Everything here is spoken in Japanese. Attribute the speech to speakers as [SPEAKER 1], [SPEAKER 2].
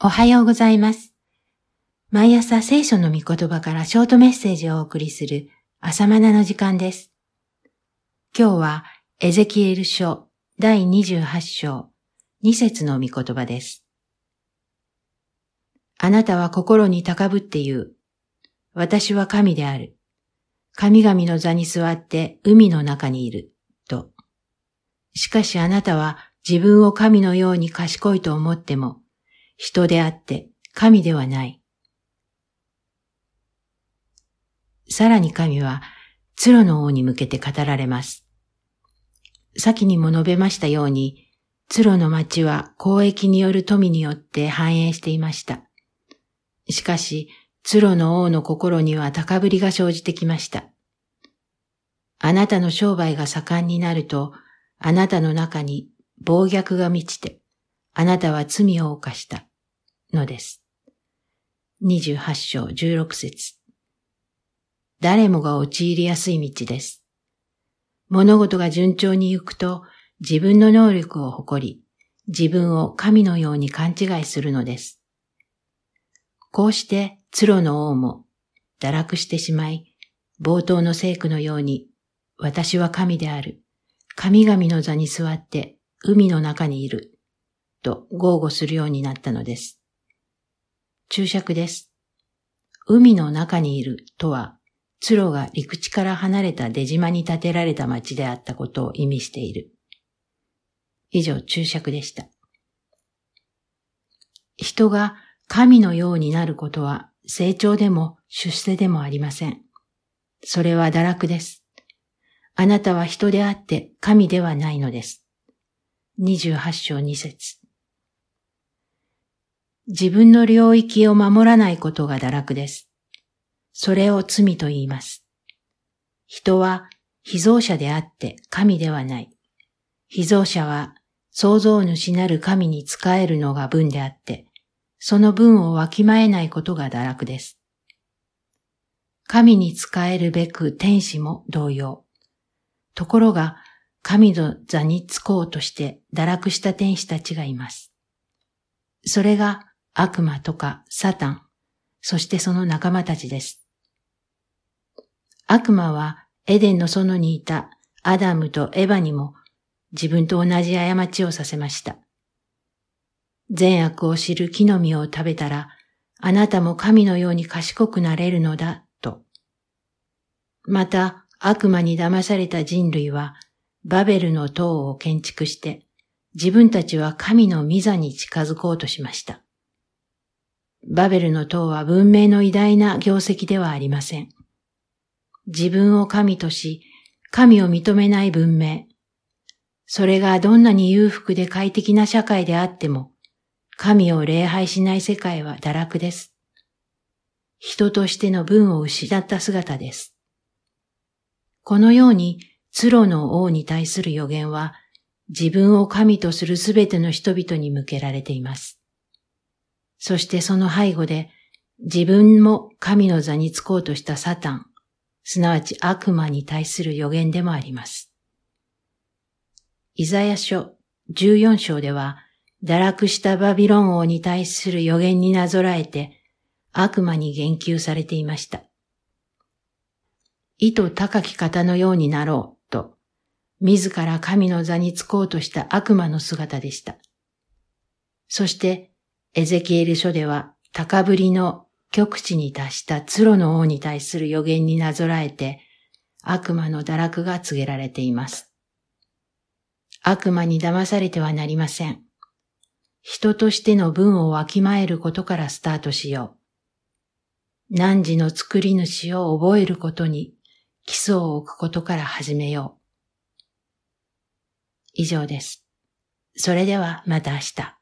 [SPEAKER 1] おはようございます。毎朝聖書の御言葉からショートメッセージをお送りする朝マナの時間です。今日はエゼキエル書第28章2節の御言葉です。あなたは心に高ぶって言う。私は神である。神々の座に座って海の中にいる。と。しかしあなたは自分を神のように賢いと思っても、人であって神ではない。さらに神は、ツロの王に向けて語られます。先にも述べましたように、ツロの町は交易による富によって繁栄していました。しかし、ツロの王の心には高ぶりが生じてきました。あなたの商売が盛んになると、あなたの中に暴虐が満ちて、あなたは罪を犯したのです。28章16節誰もが陥りやすい道です。物事が順調に行くと自分の能力を誇り、自分を神のように勘違いするのです。こうして、ツロの王も堕落してしまい、冒頭の聖句のように、私は神である。神々の座に座って海の中にいる。と豪語するようになったのです。注釈です。海の中にいるとは、ツロが陸地から離れた出島に建てられた町であったことを意味している。以上、注釈でした。人が神のようになることは成長でも出世でもありません。それは堕落です。あなたは人であって神ではないのです。28章2節自分の領域を守らないことが堕落です。それを罪と言います。人は被造者であって神ではない。被造者は創造主なる神に仕えるのが分であって、その分をわきまえないことが堕落です。神に仕えるべく天使も同様。ところが、神の座につこうとして堕落した天使たちがいます。それが悪魔とかサタン、そしてその仲間たちです。悪魔はエデンの園にいたアダムとエバにも自分と同じ過ちをさせました。善悪を知る木の実を食べたら、あなたも神のように賢くなれるのだ、と。また、悪魔に騙された人類は、バベルの塔を建築して、自分たちは神の御座に近づこうとしました。バベルの塔は文明の偉大な業績ではありません。自分を神とし、神を認めない文明。それがどんなに裕福で快適な社会であっても、神を礼拝しない世界は堕落です。人としての分を失った姿です。このように、ツロの王に対する予言は、自分を神とするすべての人々に向けられています。そしてその背後で、自分も神の座につこうとしたサタン、すなわち悪魔に対する予言でもあります。イザヤ書14章では、堕落したバビロン王に対する予言になぞらえて、悪魔に言及されていました。意図高き方のようになろうと、自ら神の座につこうとした悪魔の姿でした。そして、エゼキエル書では、高ぶりの極地に達したツロの王に対する予言になぞらえて、悪魔の堕落が告げられています。悪魔に騙されてはなりません。人としての分をわきまえることからスタートしよう。汝の作り主を覚えることに基礎を置くことから始めよう。以上です。それではまた明日。